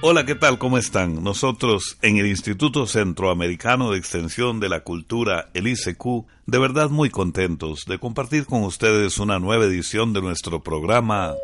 Hola, ¿qué tal? ¿Cómo están? Nosotros en el Instituto Centroamericano de Extensión de la Cultura, el ICQ, de verdad muy contentos de compartir con ustedes una nueva edición de nuestro programa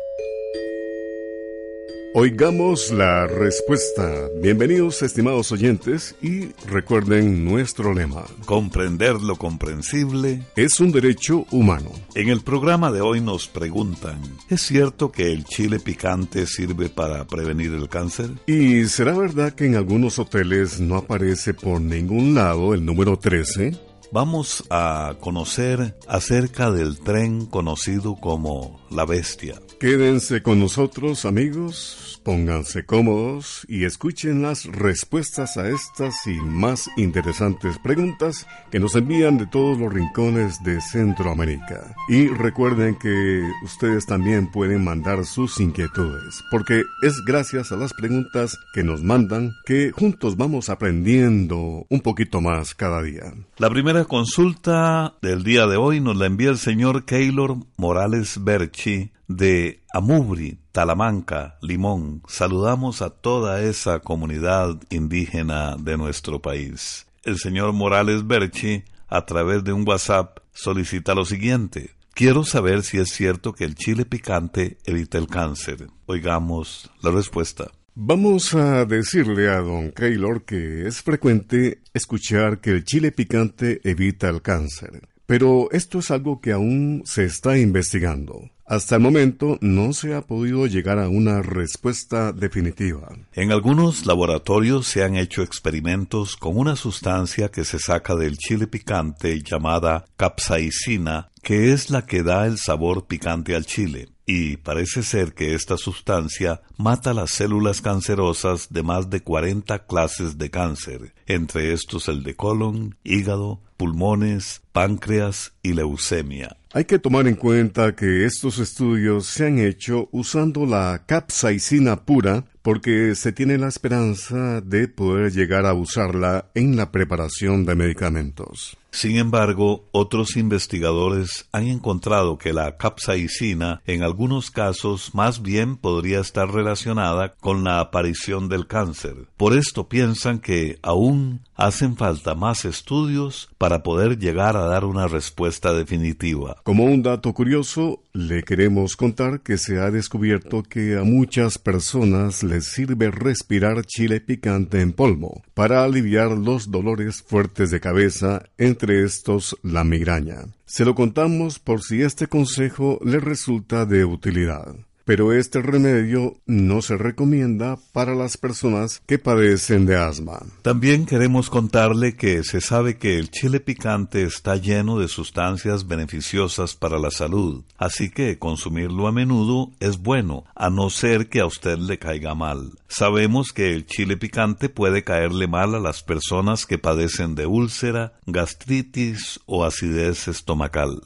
Oigamos la respuesta. Bienvenidos estimados oyentes y recuerden nuestro lema. Comprender lo comprensible es un derecho humano. En el programa de hoy nos preguntan, ¿es cierto que el chile picante sirve para prevenir el cáncer? ¿Y será verdad que en algunos hoteles no aparece por ningún lado el número 13? Vamos a conocer acerca del tren conocido como La Bestia. Quédense con nosotros amigos Pónganse cómodos y escuchen las respuestas a estas y más interesantes preguntas que nos envían de todos los rincones de Centroamérica. Y recuerden que ustedes también pueden mandar sus inquietudes, porque es gracias a las preguntas que nos mandan que juntos vamos aprendiendo un poquito más cada día. La primera consulta del día de hoy nos la envía el señor Keylor Morales Berchi de Amubri, Talamanca, Limón, saludamos a toda esa comunidad indígena de nuestro país. El señor Morales Berchi, a través de un WhatsApp, solicita lo siguiente. Quiero saber si es cierto que el chile picante evita el cáncer. Oigamos la respuesta. Vamos a decirle a don Keylor que es frecuente escuchar que el chile picante evita el cáncer. Pero esto es algo que aún se está investigando. Hasta el momento no se ha podido llegar a una respuesta definitiva. En algunos laboratorios se han hecho experimentos con una sustancia que se saca del chile picante llamada capsaicina, que es la que da el sabor picante al chile y parece ser que esta sustancia mata las células cancerosas de más de 40 clases de cáncer, entre estos el de colon, hígado, pulmones, páncreas y leucemia. Hay que tomar en cuenta que estos estudios se han hecho usando la capsaicina pura porque se tiene la esperanza de poder llegar a usarla en la preparación de medicamentos. Sin embargo, otros investigadores han encontrado que la capsaicina en algunos casos más bien podría estar relacionada con la aparición del cáncer. Por esto piensan que aún hacen falta más estudios para poder llegar a dar una respuesta definitiva. Como un dato curioso, le queremos contar que se ha descubierto que a muchas personas les sirve respirar chile picante en polvo para aliviar los dolores fuertes de cabeza entre estos la migraña. Se lo contamos por si este consejo le resulta de utilidad pero este remedio no se recomienda para las personas que padecen de asma. También queremos contarle que se sabe que el chile picante está lleno de sustancias beneficiosas para la salud, así que consumirlo a menudo es bueno, a no ser que a usted le caiga mal. Sabemos que el chile picante puede caerle mal a las personas que padecen de úlcera, gastritis o acidez estomacal.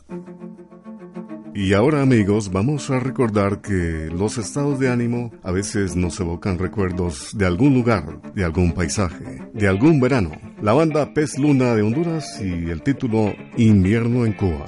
Y ahora amigos, vamos a recordar que los estados de ánimo a veces nos evocan recuerdos de algún lugar, de algún paisaje, de algún verano. La banda Pez Luna de Honduras y el título Invierno en Cuba.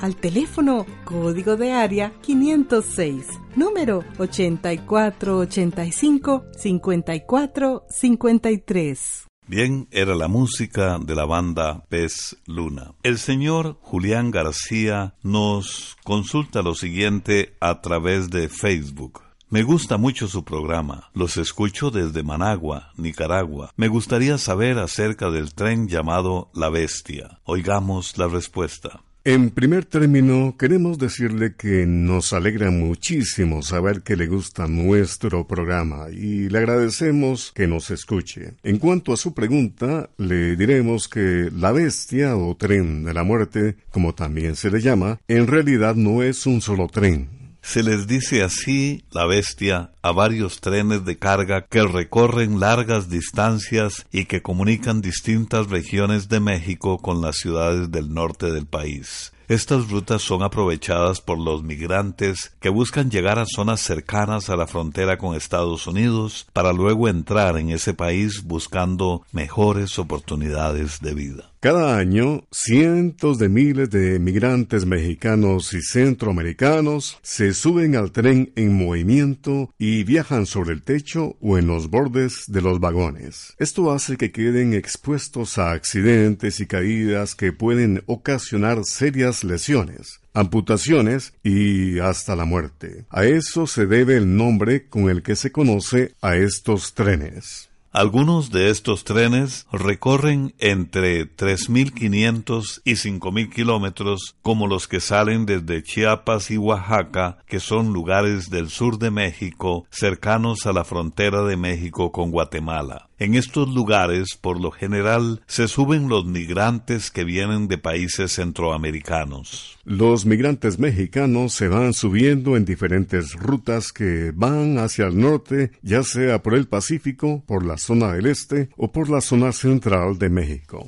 al teléfono código de área 506 número 8485-5453. Bien, era la música de la banda Pez Luna. El señor Julián García nos consulta lo siguiente a través de Facebook. Me gusta mucho su programa. Los escucho desde Managua, Nicaragua. Me gustaría saber acerca del tren llamado La Bestia. Oigamos la respuesta. En primer término, queremos decirle que nos alegra muchísimo saber que le gusta nuestro programa y le agradecemos que nos escuche. En cuanto a su pregunta, le diremos que la bestia o tren de la muerte, como también se le llama, en realidad no es un solo tren, se les dice así la bestia a varios trenes de carga que recorren largas distancias y que comunican distintas regiones de México con las ciudades del norte del país. Estas rutas son aprovechadas por los migrantes que buscan llegar a zonas cercanas a la frontera con Estados Unidos para luego entrar en ese país buscando mejores oportunidades de vida. Cada año, cientos de miles de migrantes mexicanos y centroamericanos se suben al tren en movimiento y viajan sobre el techo o en los bordes de los vagones. Esto hace que queden expuestos a accidentes y caídas que pueden ocasionar serias lesiones amputaciones y hasta la muerte. A eso se debe el nombre con el que se conoce a estos trenes. Algunos de estos trenes recorren entre 3.500 y 5.000 kilómetros, como los que salen desde Chiapas y Oaxaca, que son lugares del sur de México, cercanos a la frontera de México con Guatemala. En estos lugares, por lo general, se suben los migrantes que vienen de países centroamericanos. Los migrantes mexicanos se van subiendo en diferentes rutas que van hacia el norte, ya sea por el Pacífico, por la zona del este o por la zona central de México.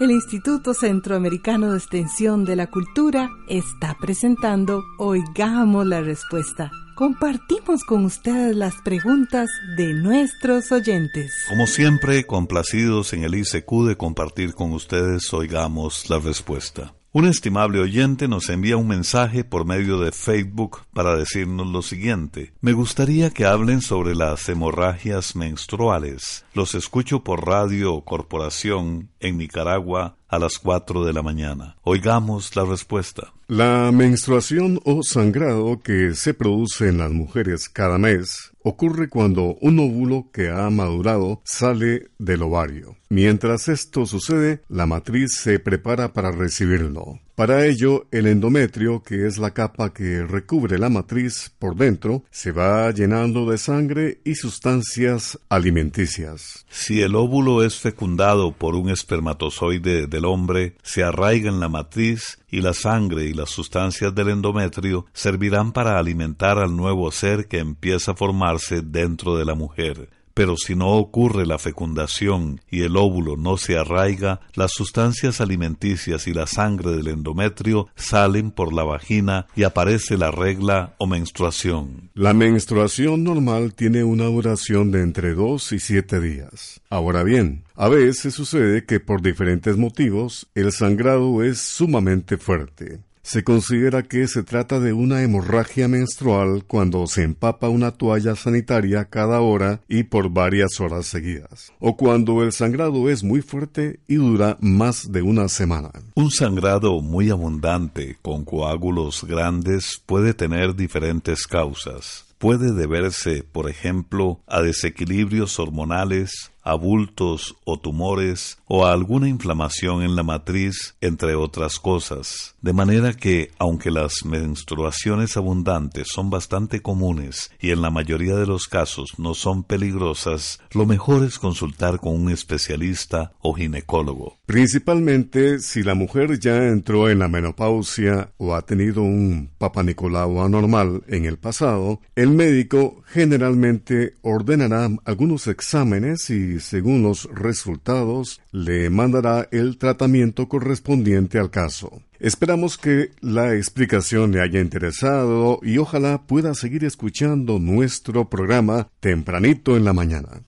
El Instituto Centroamericano de Extensión de la Cultura está presentando Oigamos la Respuesta compartimos con ustedes las preguntas de nuestros oyentes. Como siempre, complacidos en el ICQ de compartir con ustedes, oigamos la respuesta. Un estimable oyente nos envía un mensaje por medio de Facebook para decirnos lo siguiente. Me gustaría que hablen sobre las hemorragias menstruales. Los escucho por radio corporación en Nicaragua a las 4 de la mañana. Oigamos la respuesta. La menstruación o sangrado que se produce en las mujeres cada mes ocurre cuando un óvulo que ha madurado sale del ovario. Mientras esto sucede, la matriz se prepara para recibirlo. Para ello, el endometrio, que es la capa que recubre la matriz por dentro, se va llenando de sangre y sustancias alimenticias. Si el óvulo es fecundado por un espermatozoide del hombre, se arraiga en la matriz y la sangre y las sustancias del endometrio servirán para alimentar al nuevo ser que empieza a formarse dentro de la mujer. Pero si no ocurre la fecundación y el óvulo no se arraiga, las sustancias alimenticias y la sangre del endometrio salen por la vagina y aparece la regla o menstruación. La menstruación normal tiene una duración de entre dos y siete días. Ahora bien, a veces sucede que por diferentes motivos el sangrado es sumamente fuerte. Se considera que se trata de una hemorragia menstrual cuando se empapa una toalla sanitaria cada hora y por varias horas seguidas, o cuando el sangrado es muy fuerte y dura más de una semana. Un sangrado muy abundante con coágulos grandes puede tener diferentes causas. Puede deberse, por ejemplo, a desequilibrios hormonales, abultos o tumores o a alguna inflamación en la matriz, entre otras cosas. De manera que, aunque las menstruaciones abundantes son bastante comunes y en la mayoría de los casos no son peligrosas, lo mejor es consultar con un especialista o ginecólogo. Principalmente si la mujer ya entró en la menopausia o ha tenido un papanicolau anormal en el pasado, el médico generalmente ordenará algunos exámenes y según los resultados le mandará el tratamiento correspondiente al caso. Esperamos que la explicación le haya interesado y ojalá pueda seguir escuchando nuestro programa tempranito en la mañana.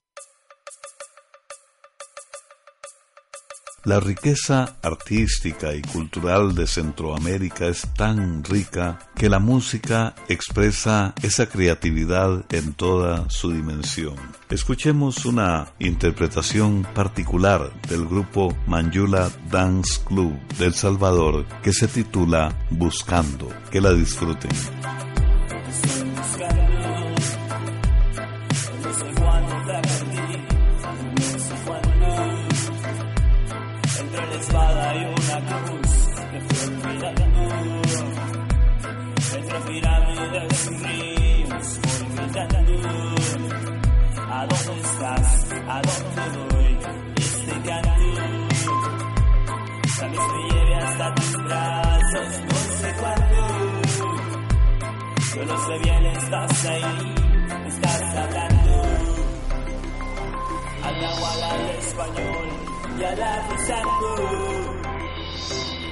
La riqueza artística y cultural de Centroamérica es tan rica que la música expresa esa creatividad en toda su dimensión. Escuchemos una interpretación particular del grupo Manjula Dance Club del Salvador que se titula Buscando. Que la disfruten. Estás ahí, estás hablando al nahual, al español y al afrosanto.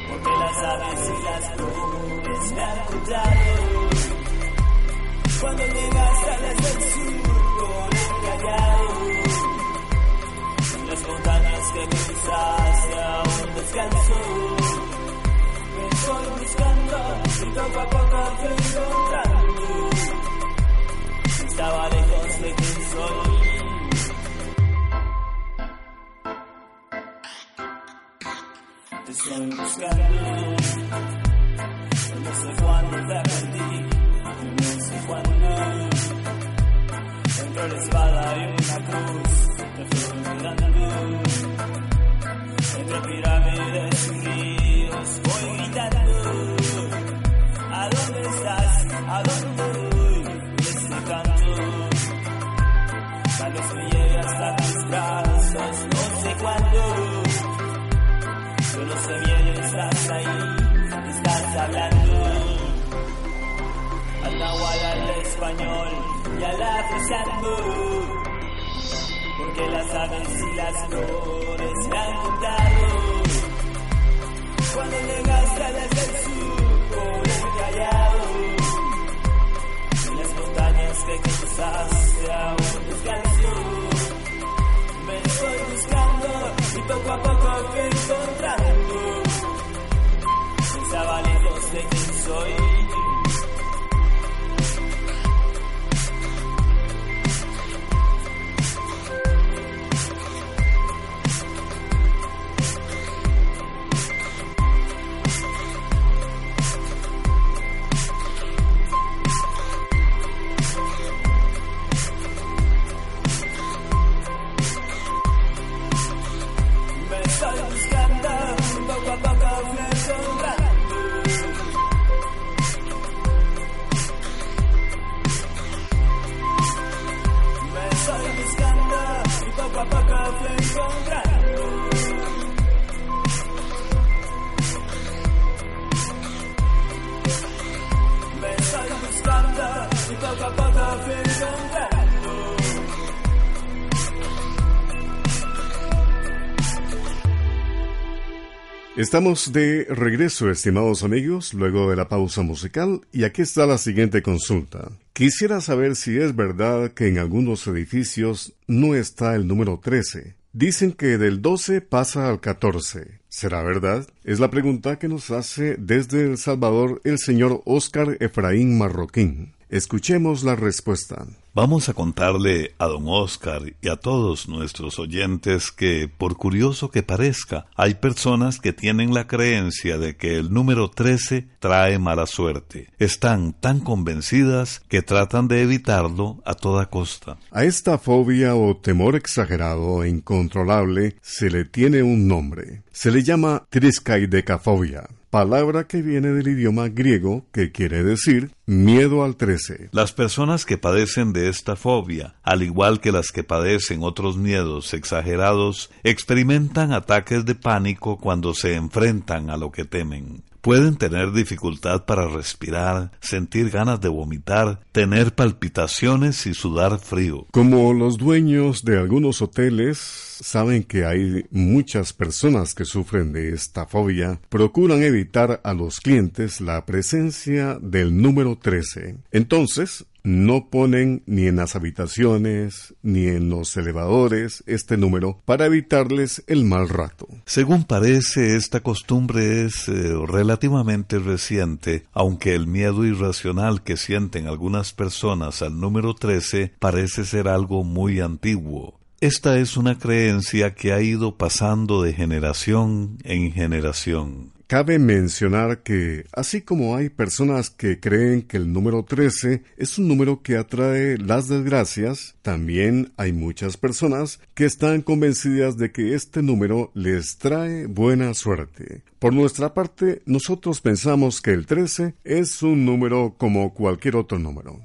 Porque las aves y las flores me han contado cuando llegaste a del sur con el callado. Que cruzaste a un descanso. Estoy buscando y poco a poco te encontrando estaba lejos de quien soy. Te estoy buscando, no sé cuándo te perdí, no sé cuándo. Entre la espada y una cruz. Español la apreciando. Porque las aves y las flores se han contado. Cuando llegaste desde el sur por el Callao. Y las montañas que cruzaste aún descanso. Me estoy buscando y poco a poco fui encontrando. Pensaba lejos de quién Estamos de regreso, estimados amigos, luego de la pausa musical, y aquí está la siguiente consulta. Quisiera saber si es verdad que en algunos edificios no está el número 13. Dicen que del 12 pasa al 14. ¿Será verdad? Es la pregunta que nos hace desde El Salvador el señor Óscar Efraín Marroquín. Escuchemos la respuesta. Vamos a contarle a don Oscar y a todos nuestros oyentes que, por curioso que parezca, hay personas que tienen la creencia de que el número 13 trae mala suerte. Están tan convencidas que tratan de evitarlo a toda costa. A esta fobia o temor exagerado e incontrolable se le tiene un nombre. Se le llama triskaidecafobia, palabra que viene del idioma griego que quiere decir miedo al trece. Las personas que padecen de esta fobia, al igual que las que padecen otros miedos exagerados, experimentan ataques de pánico cuando se enfrentan a lo que temen. Pueden tener dificultad para respirar, sentir ganas de vomitar, tener palpitaciones y sudar frío. Como los dueños de algunos hoteles saben que hay muchas personas que sufren de esta fobia, procuran evitar a los clientes la presencia del número 13. Entonces, no ponen ni en las habitaciones ni en los elevadores este número para evitarles el mal rato. Según parece, esta costumbre es eh, relativamente reciente, aunque el miedo irracional que sienten algunas personas al número 13 parece ser algo muy antiguo. Esta es una creencia que ha ido pasando de generación en generación. Cabe mencionar que, así como hay personas que creen que el número 13 es un número que atrae las desgracias, también hay muchas personas que están convencidas de que este número les trae buena suerte. Por nuestra parte, nosotros pensamos que el 13 es un número como cualquier otro número.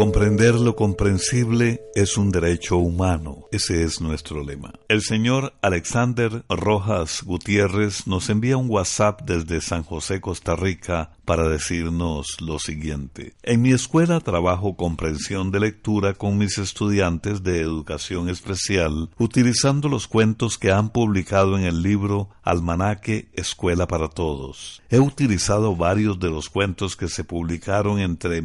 Comprender lo comprensible es un derecho humano. Ese es nuestro lema. El señor Alexander Rojas Gutiérrez nos envía un WhatsApp desde San José, Costa Rica, para decirnos lo siguiente. En mi escuela trabajo comprensión de lectura con mis estudiantes de educación especial, utilizando los cuentos que han publicado en el libro Almanaque Escuela para Todos. He utilizado varios de los cuentos que se publicaron entre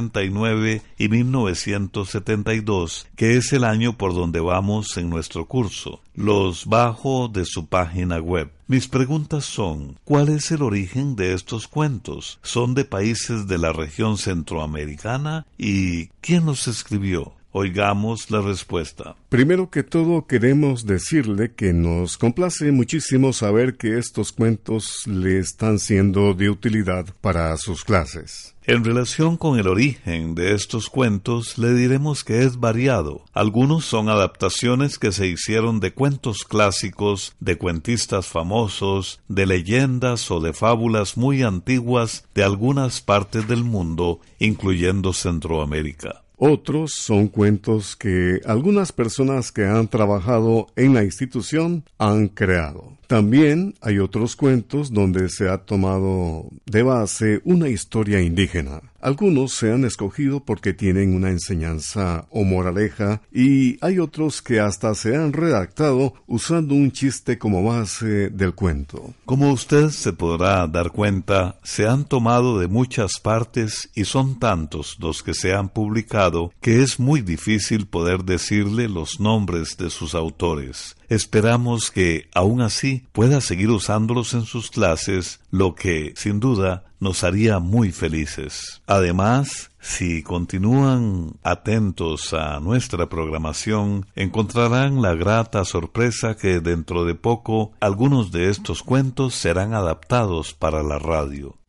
1969 y 1972, que es el año por donde vamos en nuestro curso. Los bajo de su página web. Mis preguntas son, ¿cuál es el origen de estos cuentos? ¿Son de países de la región centroamericana? ¿Y quién los escribió? Oigamos la respuesta. Primero que todo queremos decirle que nos complace muchísimo saber que estos cuentos le están siendo de utilidad para sus clases. En relación con el origen de estos cuentos, le diremos que es variado. Algunos son adaptaciones que se hicieron de cuentos clásicos, de cuentistas famosos, de leyendas o de fábulas muy antiguas de algunas partes del mundo, incluyendo Centroamérica. Otros son cuentos que algunas personas que han trabajado en la institución han creado. También hay otros cuentos donde se ha tomado de base una historia indígena. Algunos se han escogido porque tienen una enseñanza o moraleja y hay otros que hasta se han redactado usando un chiste como base del cuento. Como usted se podrá dar cuenta, se han tomado de muchas partes y son tantos los que se han publicado que es muy difícil poder decirle los nombres de sus autores. Esperamos que, aún así, pueda seguir usándolos en sus clases, lo que, sin duda, nos haría muy felices. Además, si continúan atentos a nuestra programación, encontrarán la grata sorpresa que dentro de poco algunos de estos cuentos serán adaptados para la radio.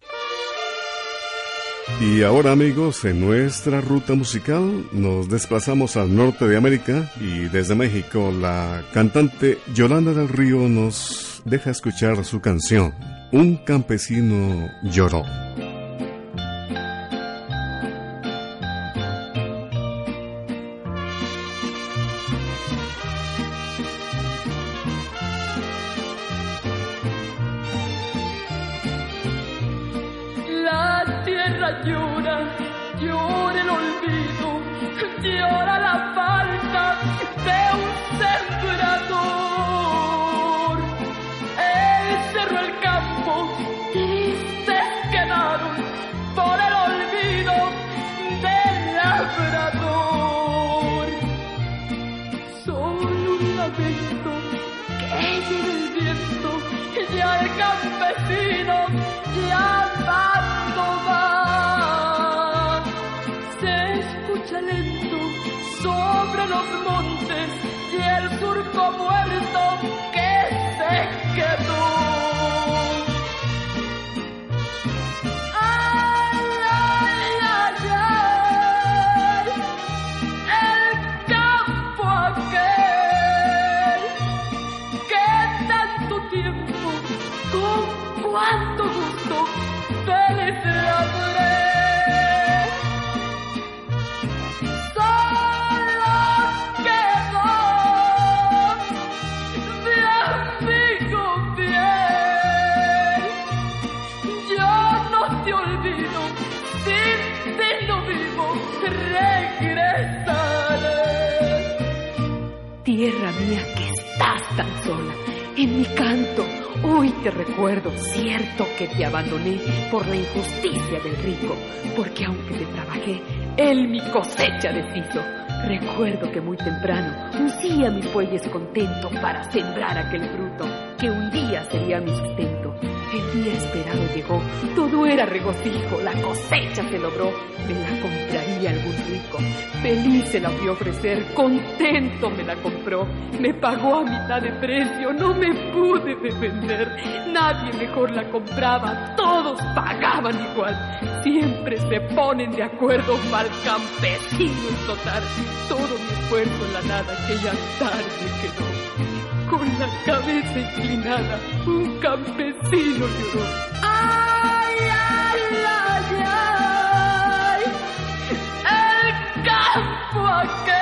Y ahora amigos, en nuestra ruta musical nos desplazamos al norte de América y desde México la cantante Yolanda del Río nos deja escuchar su canción, Un campesino lloró. llora, llora el olvido, llora la falta de un sembrador. Él cerró el campo, tristes quedaron por el olvido del labrador. Solo un lamento que lleva el viento y al campesino. entre los montes y el surco muerto que se quedó. Tierra mía que estás tan sola, en mi canto, hoy te recuerdo, cierto que te abandoné por la injusticia del rico, porque aunque te trabajé, él mi cosecha deshizo. Recuerdo que muy temprano uncía mis bueyes contento para sembrar aquel fruto que un día sería mi sustento. El día esperado llegó, todo era regocijo, la cosecha se logró, me la compraría algún rico. Feliz se la vio ofrecer, contento me la compró, me pagó a mitad de precio, no me pude defender. Nadie mejor la compraba, todos pagaban igual. Siempre se ponen de acuerdo, mal campesino total. Todo mi esfuerzo en la nada que ya tarde quedó con la cabeza inclinada, un campesino lloró. ¡Ay, ay, ay, ay! El campo aquel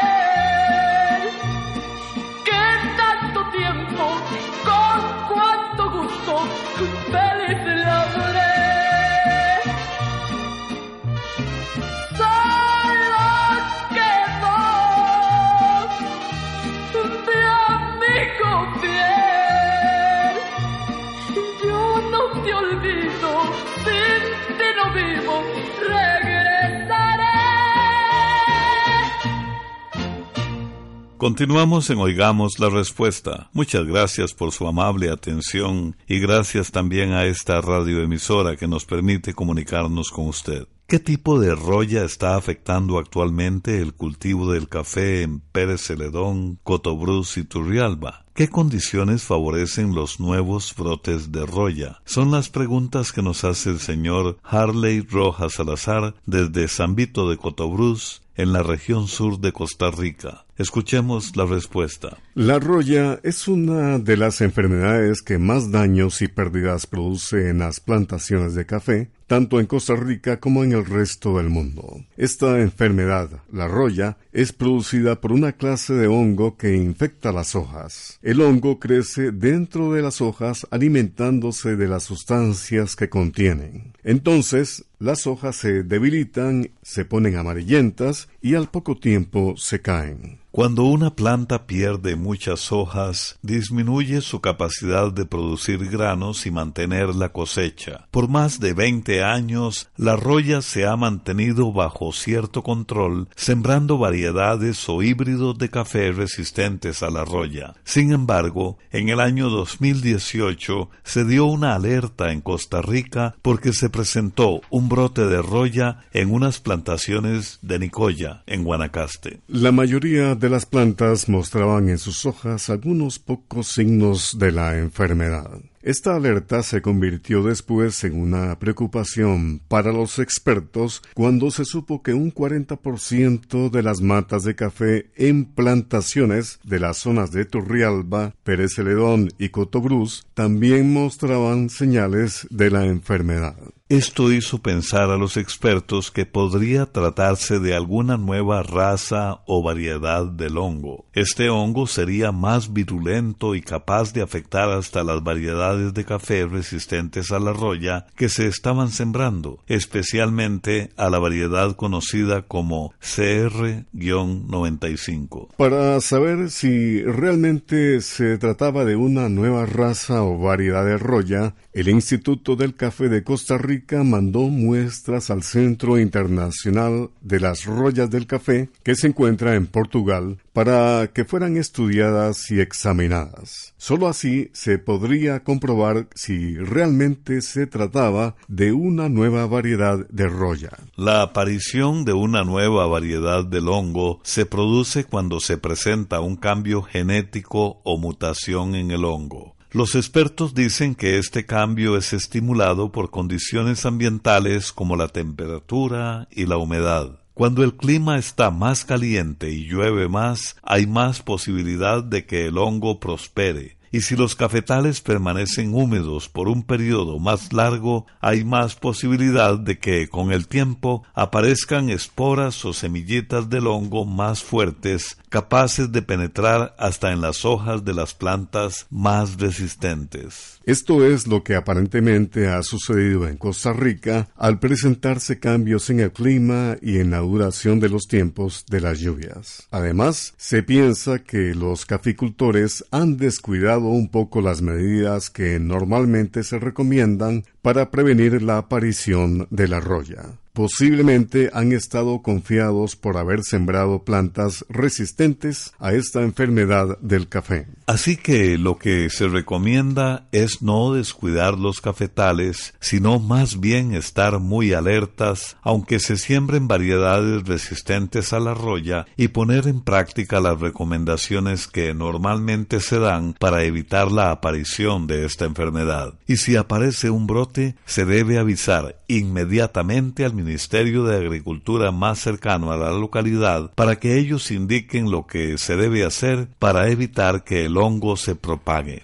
Continuamos en Oigamos la Respuesta. Muchas gracias por su amable atención y gracias también a esta radioemisora que nos permite comunicarnos con usted. ¿Qué tipo de roya está afectando actualmente el cultivo del café en Pérez Celedón, Cotobruz y Turrialba? ¿Qué condiciones favorecen los nuevos brotes de roya? Son las preguntas que nos hace el señor Harley Rojas Salazar desde San Vito de Cotobruz, en la región sur de Costa Rica. Escuchemos la respuesta. La roya es una de las enfermedades que más daños y pérdidas produce en las plantaciones de café, tanto en Costa Rica como en el resto del mundo. Esta enfermedad, la roya, es producida por una clase de hongo que infecta las hojas. El hongo crece dentro de las hojas alimentándose de las sustancias que contienen. Entonces, las hojas se debilitan, se ponen amarillentas y al poco tiempo se caen. Cuando una planta pierde muchas hojas, disminuye su capacidad de producir granos y mantener la cosecha. Por más de 20 años, la roya se ha mantenido bajo cierto control, sembrando variedades o híbridos de café resistentes a la roya. Sin embargo, en el año 2018 se dio una alerta en Costa Rica porque se presentó un brote de roya en unas plantaciones de Nicoya, en Guanacaste. La mayoría de las plantas mostraban en sus hojas algunos pocos signos de la enfermedad. Esta alerta se convirtió después en una preocupación para los expertos cuando se supo que un 40% de las matas de café en plantaciones de las zonas de Turrialba, Pérez Celedón y Cotobruz también mostraban señales de la enfermedad. Esto hizo pensar a los expertos que podría tratarse de alguna nueva raza o variedad del hongo. Este hongo sería más virulento y capaz de afectar hasta las variedades de café resistentes a la roya que se estaban sembrando, especialmente a la variedad conocida como CR-95. Para saber si realmente se trataba de una nueva raza o variedad de roya, el Instituto del Café de Costa Rica mandó muestras al Centro Internacional de las Rollas del Café, que se encuentra en Portugal, para que fueran estudiadas y examinadas. Solo así se podría comprobar si realmente se trataba de una nueva variedad de roya. La aparición de una nueva variedad del hongo se produce cuando se presenta un cambio genético o mutación en el hongo. Los expertos dicen que este cambio es estimulado por condiciones ambientales como la temperatura y la humedad. Cuando el clima está más caliente y llueve más, hay más posibilidad de que el hongo prospere y si los cafetales permanecen húmedos por un periodo más largo, hay más posibilidad de que con el tiempo aparezcan esporas o semillitas del hongo más fuertes, capaces de penetrar hasta en las hojas de las plantas más resistentes. Esto es lo que aparentemente ha sucedido en Costa Rica al presentarse cambios en el clima y en la duración de los tiempos de las lluvias. Además, se piensa que los caficultores han descuidado un poco las medidas que normalmente se recomiendan para prevenir la aparición de la roya. Posiblemente han estado confiados por haber sembrado plantas resistentes a esta enfermedad del café. Así que lo que se recomienda es no descuidar los cafetales, sino más bien estar muy alertas, aunque se siembren variedades resistentes a la roya, y poner en práctica las recomendaciones que normalmente se dan para evitar la aparición de esta enfermedad. Y si aparece un brote, se debe avisar inmediatamente al Ministerio de Agricultura más cercano a la localidad para que ellos indiquen lo que se debe hacer para evitar que el hongo se propague.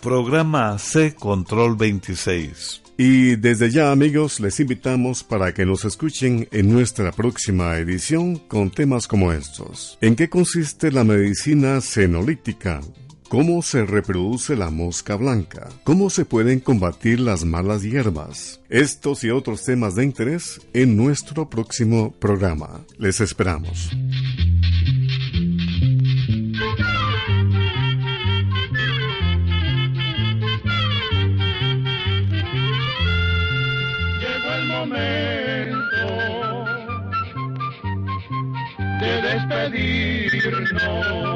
Programa C Control 26. Y desde ya amigos les invitamos para que nos escuchen en nuestra próxima edición con temas como estos. ¿En qué consiste la medicina senolítica? ¿Cómo se reproduce la mosca blanca? ¿Cómo se pueden combatir las malas hierbas? Estos y otros temas de interés en nuestro próximo programa. Les esperamos. Llegó el momento de despedirnos.